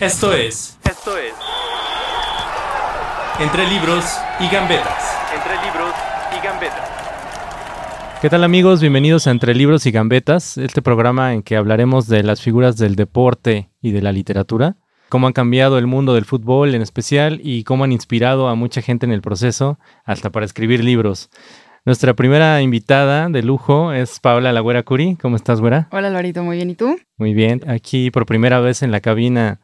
Esto es. Esto es Entre libros y gambetas. Entre libros y gambetas. ¿Qué tal amigos? Bienvenidos a Entre Libros y Gambetas, este programa en que hablaremos de las figuras del deporte y de la literatura, cómo han cambiado el mundo del fútbol en especial y cómo han inspirado a mucha gente en el proceso, hasta para escribir libros. Nuestra primera invitada de lujo es Paola Lagüera Curi. ¿Cómo estás, güera? Hola, Lorito, muy bien. ¿Y tú? Muy bien. Aquí por primera vez en la cabina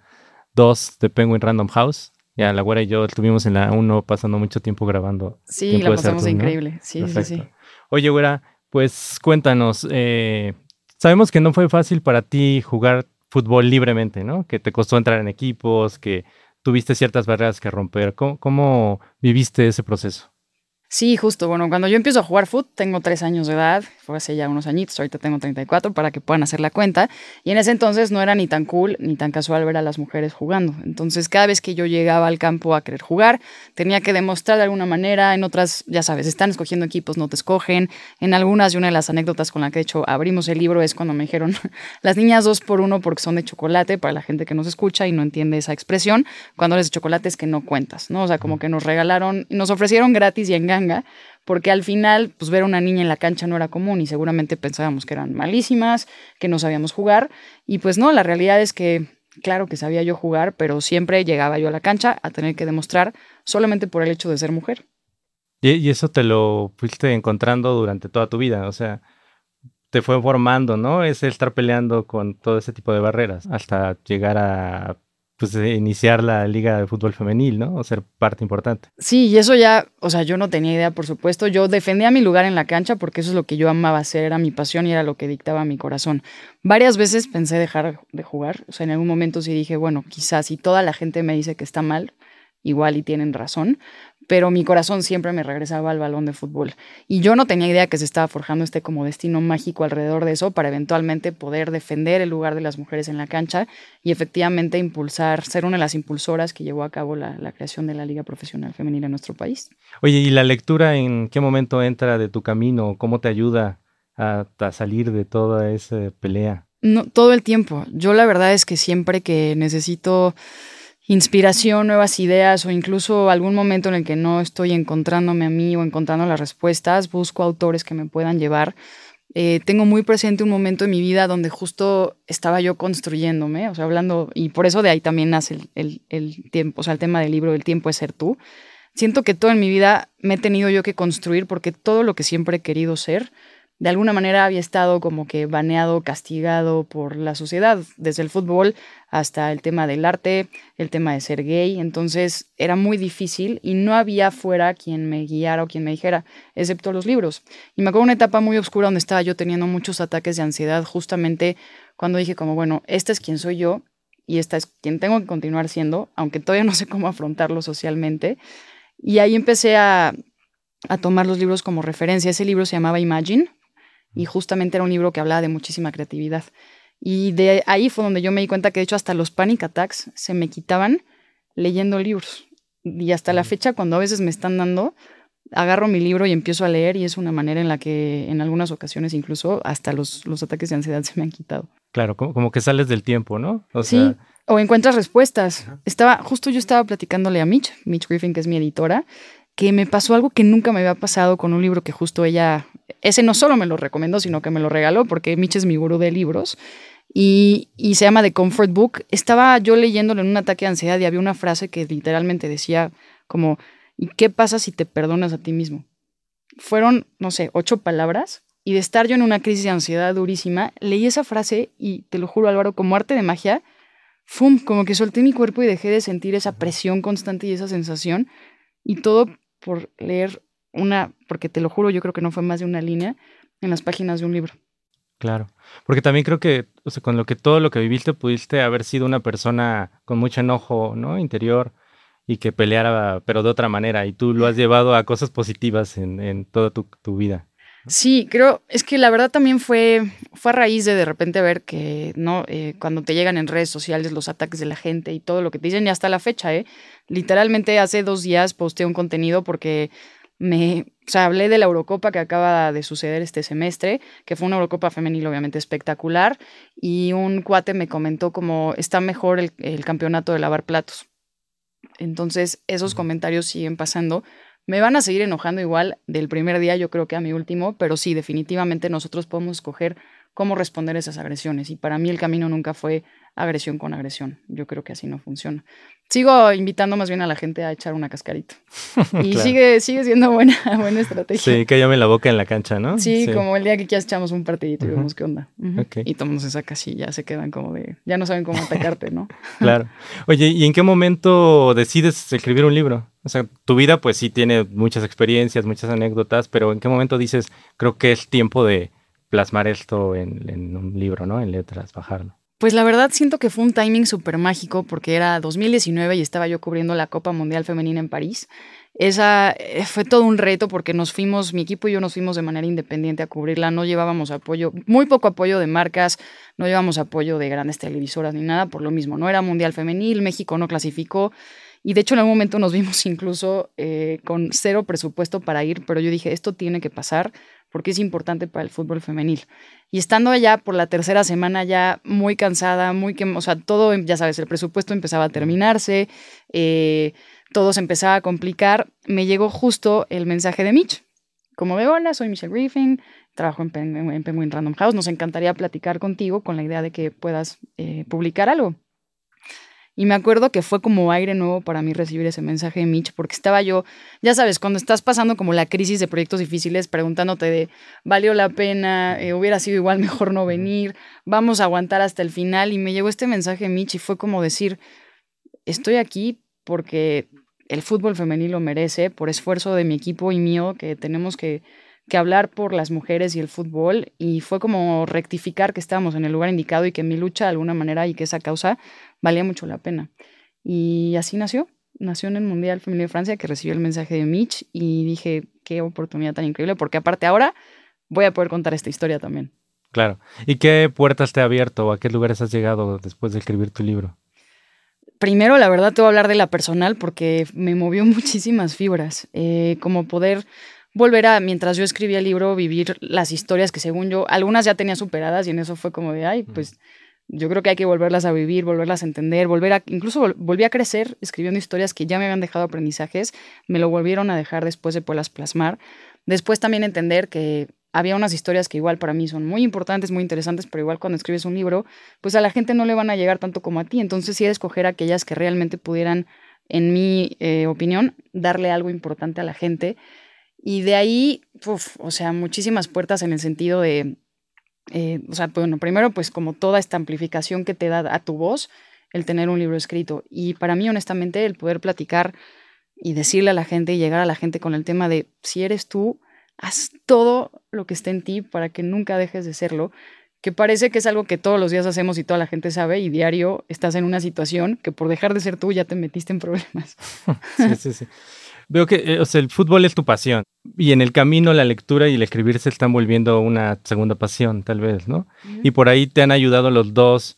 2 de Penguin Random House. Ya la güera y yo estuvimos en la 1 pasando mucho tiempo grabando. Sí, ¿Quién la pasamos no? increíble. Sí, sí, sí. Oye, güera, pues cuéntanos. eh, sabemos que no fue fácil para ti jugar fútbol libremente, ¿no? Que te costó entrar en equipos, que tuviste ciertas barreras que romper. ¿Cómo, cómo viviste ese proceso? Sí, justo. Bueno, cuando yo empiezo a jugar fútbol, tengo tres años de edad, fue hace ya unos añitos, ahorita tengo 34 para que puedan hacer la cuenta. Y en ese entonces no era ni tan cool ni tan casual ver a las mujeres jugando. Entonces, cada vez que yo llegaba al campo a querer jugar, tenía que demostrar de alguna manera. En otras, ya sabes, están escogiendo equipos, no te escogen. En algunas, y una de las anécdotas con la que de hecho abrimos el libro es cuando me dijeron las niñas dos por uno porque son de chocolate, para la gente que nos escucha y no entiende esa expresión. Cuando eres de chocolate es que no cuentas, ¿no? O sea, como que nos regalaron, nos ofrecieron gratis y en porque al final, pues ver a una niña en la cancha no era común y seguramente pensábamos que eran malísimas, que no sabíamos jugar. Y pues no, la realidad es que, claro que sabía yo jugar, pero siempre llegaba yo a la cancha a tener que demostrar solamente por el hecho de ser mujer. Y eso te lo fuiste encontrando durante toda tu vida, o sea, te fue formando, ¿no? Es el estar peleando con todo ese tipo de barreras hasta llegar a pues, eh, iniciar la liga de fútbol femenil, ¿no? O ser parte importante. Sí, y eso ya, o sea, yo no tenía idea, por supuesto. Yo defendía mi lugar en la cancha porque eso es lo que yo amaba hacer, era mi pasión y era lo que dictaba mi corazón. Varias veces pensé dejar de jugar, o sea, en algún momento sí dije, bueno, quizás si toda la gente me dice que está mal, igual y tienen razón, pero mi corazón siempre me regresaba al balón de fútbol. Y yo no tenía idea que se estaba forjando este como destino mágico alrededor de eso para eventualmente poder defender el lugar de las mujeres en la cancha y efectivamente impulsar, ser una de las impulsoras que llevó a cabo la, la creación de la Liga Profesional Femenil en nuestro país. Oye, ¿y la lectura en qué momento entra de tu camino? ¿Cómo te ayuda a, a salir de toda esa pelea? No, todo el tiempo. Yo la verdad es que siempre que necesito inspiración, nuevas ideas o incluso algún momento en el que no estoy encontrándome a mí o encontrando las respuestas, busco autores que me puedan llevar. Eh, tengo muy presente un momento en mi vida donde justo estaba yo construyéndome, o sea, hablando, y por eso de ahí también nace el, el, tiempo, o sea, el tema del libro, el tiempo es ser tú. Siento que todo en mi vida me he tenido yo que construir porque todo lo que siempre he querido ser, de alguna manera había estado como que baneado, castigado por la sociedad, desde el fútbol hasta el tema del arte, el tema de ser gay, entonces era muy difícil y no había fuera quien me guiara o quien me dijera, excepto los libros. Y me acuerdo una etapa muy oscura donde estaba yo teniendo muchos ataques de ansiedad, justamente cuando dije como, bueno, esta es quien soy yo y esta es quien tengo que continuar siendo, aunque todavía no sé cómo afrontarlo socialmente. Y ahí empecé a, a tomar los libros como referencia. Ese libro se llamaba Imagine, y justamente era un libro que hablaba de muchísima creatividad. Y de ahí fue donde yo me di cuenta que de hecho hasta los panic attacks se me quitaban leyendo libros. Y hasta la fecha cuando a veces me están dando, agarro mi libro y empiezo a leer y es una manera en la que en algunas ocasiones incluso hasta los, los ataques de ansiedad se me han quitado. Claro, como, como que sales del tiempo, ¿no? O sí, sea, o encuentras respuestas. Estaba, justo yo estaba platicándole a Mitch, Mitch Griffin, que es mi editora, que me pasó algo que nunca me había pasado con un libro que justo ella, ese no solo me lo recomendó, sino que me lo regaló, porque Mitch es mi gurú de libros, y, y se llama The Comfort Book. Estaba yo leyéndolo en un ataque de ansiedad y había una frase que literalmente decía como, ¿y qué pasa si te perdonas a ti mismo? Fueron, no sé, ocho palabras, y de estar yo en una crisis de ansiedad durísima, leí esa frase y te lo juro Álvaro, como arte de magia, ¡fum! Como que solté mi cuerpo y dejé de sentir esa presión constante y esa sensación, y todo por leer una, porque te lo juro, yo creo que no fue más de una línea en las páginas de un libro. Claro, porque también creo que, o sea, con lo que todo lo que viviste pudiste haber sido una persona con mucho enojo, ¿no? Interior y que peleara, pero de otra manera, y tú lo has llevado a cosas positivas en, en toda tu, tu vida. Sí, creo, es que la verdad también fue, fue a raíz de de repente ver que, ¿no? Eh, cuando te llegan en redes sociales los ataques de la gente y todo lo que te dicen, y hasta la fecha, ¿eh? Literalmente hace dos días posteé un contenido porque me, o sea, hablé de la Eurocopa que acaba de suceder este semestre, que fue una Eurocopa femenil obviamente espectacular, y un cuate me comentó como está mejor el, el campeonato de lavar platos. Entonces, esos comentarios siguen pasando me van a seguir enojando igual del primer día, yo creo que a mi último, pero sí, definitivamente nosotros podemos escoger cómo responder esas agresiones. Y para mí el camino nunca fue agresión con agresión. Yo creo que así no funciona. Sigo invitando más bien a la gente a echar una cascarita. Y sigue, sigue siendo buena, buena estrategia. Sí, que llame la boca en la cancha, ¿no? Sí, como el día que ya echamos un partidito y vemos qué onda. Y tomamos esa casilla, se quedan como de, ya no saben cómo atacarte, ¿no? claro. Oye, ¿y en qué momento decides escribir un libro? O sea, tu vida pues sí tiene muchas experiencias, muchas anécdotas, pero ¿en qué momento dices, creo que es tiempo de plasmar esto en, en un libro, ¿no? En letras, bajarlo. Pues la verdad siento que fue un timing súper mágico porque era 2019 y estaba yo cubriendo la Copa Mundial Femenina en París. Esa eh, fue todo un reto porque nos fuimos, mi equipo y yo nos fuimos de manera independiente a cubrirla, no llevábamos apoyo, muy poco apoyo de marcas, no llevábamos apoyo de grandes televisoras ni nada, por lo mismo, no era Mundial Femenil, México no clasificó. Y de hecho en algún momento nos vimos incluso eh, con cero presupuesto para ir, pero yo dije, esto tiene que pasar porque es importante para el fútbol femenil. Y estando allá por la tercera semana ya muy cansada, muy que, o sea, todo, ya sabes, el presupuesto empezaba a terminarse, eh, todo se empezaba a complicar, me llegó justo el mensaje de Mitch. Como veo, hola, soy Michelle Griffin, trabajo en, Penguin Random House, nos encantaría platicar contigo con la idea de que puedas eh, publicar algo. Y me acuerdo que fue como aire nuevo para mí recibir ese mensaje de Mitch, porque estaba yo, ya sabes, cuando estás pasando como la crisis de proyectos difíciles, preguntándote de, ¿valió la pena? Eh, ¿Hubiera sido igual mejor no venir? ¿Vamos a aguantar hasta el final? Y me llegó este mensaje de Mitch y fue como decir, estoy aquí porque el fútbol femenil lo merece, por esfuerzo de mi equipo y mío, que tenemos que que hablar por las mujeres y el fútbol y fue como rectificar que estábamos en el lugar indicado y que mi lucha de alguna manera y que esa causa valía mucho la pena. Y así nació, nació en el Mundial Femenino de Francia que recibió el mensaje de Mitch y dije, qué oportunidad tan increíble, porque aparte ahora voy a poder contar esta historia también. Claro. ¿Y qué puertas te ha abierto o a qué lugares has llegado después de escribir tu libro? Primero, la verdad, te voy a hablar de la personal porque me movió muchísimas fibras, eh, como poder volver a, mientras yo escribía el libro, vivir las historias que según yo, algunas ya tenía superadas y en eso fue como de, ay, pues yo creo que hay que volverlas a vivir, volverlas a entender, volver a, incluso volví a crecer escribiendo historias que ya me habían dejado aprendizajes, me lo volvieron a dejar después de poderlas plasmar. Después también entender que había unas historias que igual para mí son muy importantes, muy interesantes, pero igual cuando escribes un libro, pues a la gente no le van a llegar tanto como a ti. Entonces sí escoger aquellas que realmente pudieran, en mi eh, opinión, darle algo importante a la gente y de ahí, o sea, muchísimas puertas en el sentido de, eh, o sea, bueno, primero pues como toda esta amplificación que te da a tu voz el tener un libro escrito. Y para mí, honestamente, el poder platicar y decirle a la gente y llegar a la gente con el tema de si eres tú, haz todo lo que esté en ti para que nunca dejes de serlo, que parece que es algo que todos los días hacemos y toda la gente sabe y diario estás en una situación que por dejar de ser tú ya te metiste en problemas. sí, sí, sí. Veo que eh, o sea, el fútbol es tu pasión y en el camino la lectura y el escribir se están volviendo una segunda pasión, tal vez, ¿no? Y por ahí te han ayudado los dos,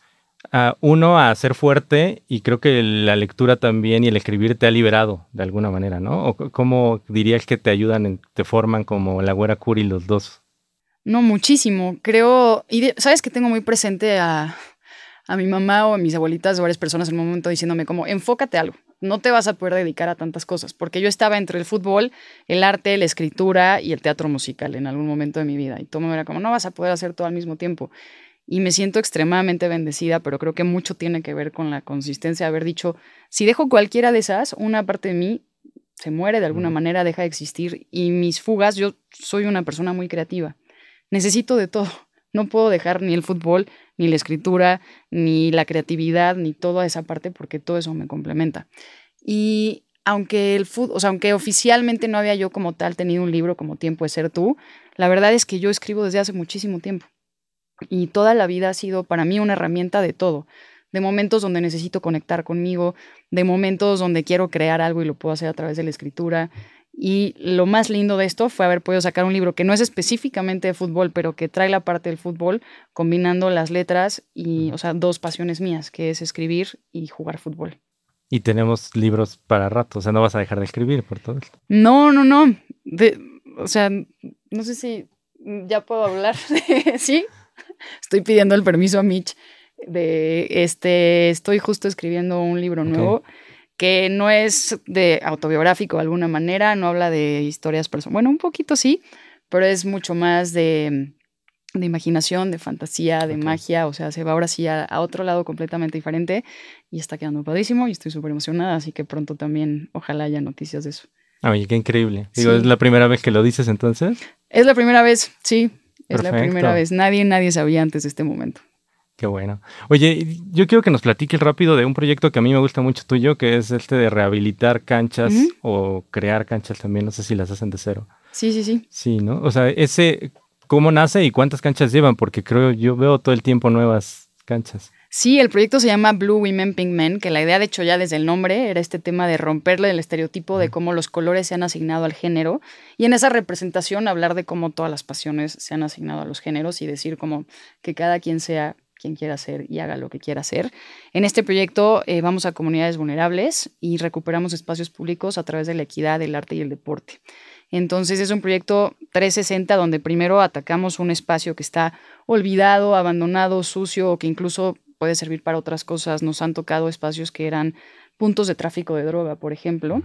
a, uno a ser fuerte y creo que la lectura también y el escribir te ha liberado de alguna manera, ¿no? ¿O cómo dirías que te ayudan, te forman como la güera Curi los dos? No, muchísimo. Creo, y sabes que tengo muy presente a, a mi mamá o a mis abuelitas, varias personas en un momento diciéndome como, enfócate algo no te vas a poder dedicar a tantas cosas, porque yo estaba entre el fútbol, el arte, la escritura y el teatro musical en algún momento de mi vida. Y todo me era como, no vas a poder hacer todo al mismo tiempo. Y me siento extremadamente bendecida, pero creo que mucho tiene que ver con la consistencia de haber dicho, si dejo cualquiera de esas, una parte de mí se muere de alguna manera, deja de existir. Y mis fugas, yo soy una persona muy creativa. Necesito de todo. No puedo dejar ni el fútbol, ni la escritura, ni la creatividad, ni toda esa parte, porque todo eso me complementa. Y aunque el fútbol, o sea, aunque oficialmente no había yo como tal tenido un libro como Tiempo de ser tú, la verdad es que yo escribo desde hace muchísimo tiempo. Y toda la vida ha sido para mí una herramienta de todo, de momentos donde necesito conectar conmigo, de momentos donde quiero crear algo y lo puedo hacer a través de la escritura. Y lo más lindo de esto fue haber podido sacar un libro que no es específicamente de fútbol, pero que trae la parte del fútbol, combinando las letras y, o sea, dos pasiones mías, que es escribir y jugar fútbol. Y tenemos libros para rato, o sea, no vas a dejar de escribir por todo esto. No, no, no. o sea, no sé si ya puedo hablar. ¿Sí? Estoy pidiendo el permiso a Mitch de este, estoy justo escribiendo un libro nuevo que no es de autobiográfico de alguna manera, no habla de historias personales, bueno, un poquito sí, pero es mucho más de, de imaginación, de fantasía, de magia, o sea, se va ahora sí a, otro lado completamente diferente y está quedando padrísimo y estoy súper emocionada, así que pronto también ojalá haya noticias de eso. Oye, qué increíble. Digo, ¿es la primera vez que lo dices entonces? Es la primera vez, sí, es la primera vez. Nadie, nadie sabía antes de este momento. Qué bueno. Oye, yo quiero que nos platiques rápido de un proyecto que a mí me gusta mucho tuyo, que es este de rehabilitar canchas o crear canchas también. No sé si las hacen de cero. Sí, sí, sí. Sí, ¿no? O sea, ese, ¿cómo nace y cuántas canchas llevan? Porque creo, yo veo todo el tiempo nuevas canchas. Sí, el proyecto se llama Blue Women Pink Men, que la idea, de hecho, ya desde el nombre era este tema de romperle el estereotipo de cómo los colores se han asignado al género y en esa representación hablar de cómo todas las pasiones se han asignado a los géneros y decir como que cada quien sea quien quiera hacer y haga lo que quiera hacer. En este proyecto eh, vamos a comunidades vulnerables y recuperamos espacios públicos a través de la equidad, el arte y el deporte. Entonces es un proyecto 360 donde primero atacamos un espacio que está olvidado, abandonado, sucio o que incluso puede servir para otras cosas. Nos han tocado espacios que eran puntos de tráfico de droga, por ejemplo,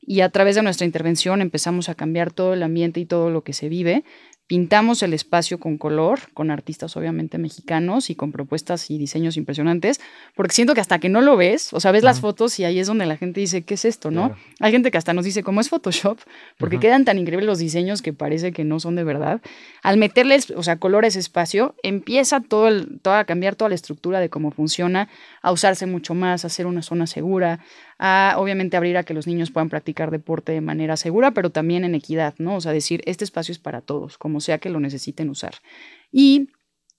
y a través de nuestra intervención empezamos a cambiar todo el ambiente y todo lo que se vive, Pintamos el espacio con color, con artistas obviamente mexicanos y con propuestas y diseños impresionantes, porque siento que hasta que no lo ves, o sea, ves las fotos y ahí es donde la gente dice, ¿qué es esto? ¿no? Hay gente que hasta nos dice, ¿cómo es Photoshop? Porque quedan tan increíbles los diseños que parece que no son de verdad. Al meterles, o sea, color a ese espacio, empieza todo, el, todo a cambiar toda la estructura de cómo funciona, a usarse mucho más, a ser una zona segura, a obviamente abrir a que los niños puedan practicar deporte de manera segura, pero también en equidad, ¿no? O sea, decir, este espacio es para todos, como sea que lo necesiten usar. Y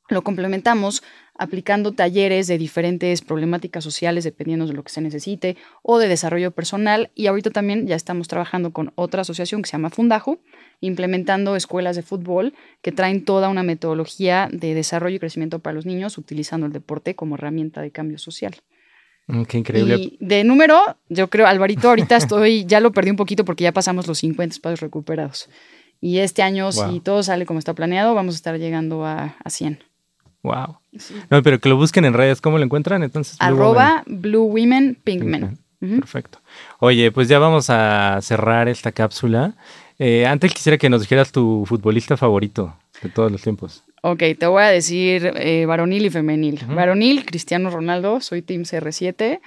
lo complementamos aplicando talleres de diferentes problemáticas sociales dependiendo de lo que se necesite o de desarrollo personal. Y ahorita también ya estamos trabajando con otra asociación que se llama Fundajo, implementando escuelas de fútbol que traen toda una metodología de desarrollo y crecimiento para los niños utilizando el deporte como herramienta de cambio social. Mm, qué increíble. Y de número, yo creo, Alvarito, ahorita estoy, ya lo perdí un poquito porque ya pasamos los 50 espacios recuperados. Y este año, si todo sale como está planeado, vamos a estar llegando a, a 100. Wow. No, pero que lo busquen en redes, ¿cómo lo encuentran? Entonces, Arroba Blue Women Pink Men. Perfecto. Oye, pues ya vamos a cerrar esta cápsula. Eh, antes quisiera que nos dijeras tu futbolista favorito de todos los tiempos. Ok, te voy a decir eh, varonil y femenil. Varonil, Cristiano Ronaldo, soy Team CR7.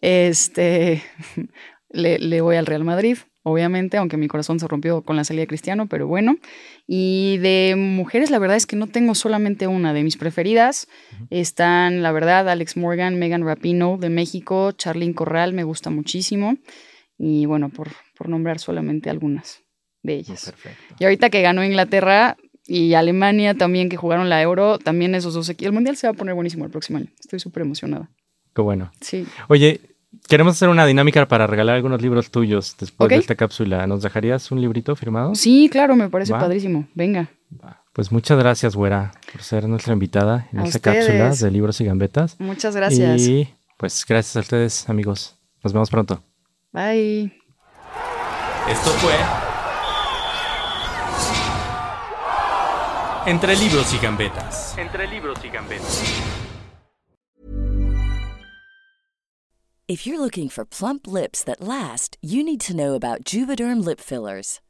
Este, le, le, voy al Real Madrid, obviamente, aunque mi corazón se rompió con la salida de Cristiano, pero bueno. Y de mujeres, la verdad es que no tengo solamente una. De mis preferidas están, la verdad, Alex Morgan, Megan Rapino de México, Charlene Corral, me gusta muchísimo. Y bueno, por, por nombrar solamente algunas de ellas. Y ahorita que ganó Inglaterra, y Alemania también que jugaron la Euro, también esos dos aquí. El Mundial se va a poner buenísimo el próximo año. Estoy súper emocionada. Qué bueno. Sí. Oye, queremos hacer una dinámica para regalar algunos libros tuyos después de esta cápsula. ¿Nos dejarías un librito firmado? Sí, claro, me parece padrísimo. Venga. Pues muchas gracias, güera, por ser nuestra invitada en esta cápsula de libros y gambetas. Muchas gracias. Y pues gracias a ustedes, amigos. Nos vemos pronto. Bye. Esto fue Entre libros y gambetas. Entre libros y gambetas. If you're looking for plump lips that last, you need to know about Juvederm lip fillers.